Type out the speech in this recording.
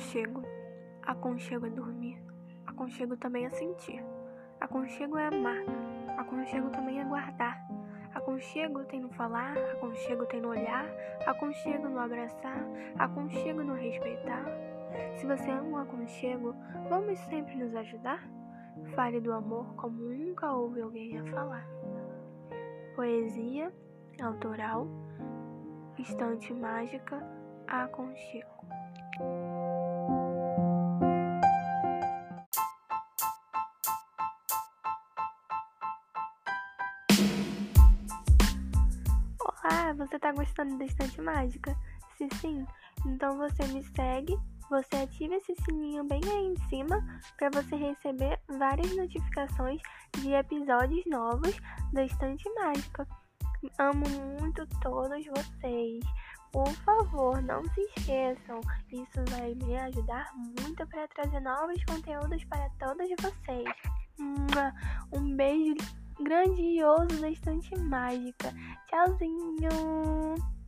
Aconchego. Aconchego é dormir. Aconchego também é sentir. Aconchego é amar. Aconchego também é guardar. Aconchego tem no falar, aconchego tem no olhar, aconchego no abraçar, aconchego no respeitar. Se você ama o aconchego, vamos sempre nos ajudar? Fale do amor como nunca houve alguém a falar. Poesia autoral, estante mágica, aconchego. Você tá gostando da estante mágica? Se sim, então você me segue, você ativa esse sininho bem aí em cima para você receber várias notificações de episódios novos da estante mágica. Amo muito todos vocês. Por favor, não se esqueçam. Isso vai me ajudar muito para trazer novos conteúdos para todos vocês. Um beijo grandioso da Estante Mágica. Tchauzinho!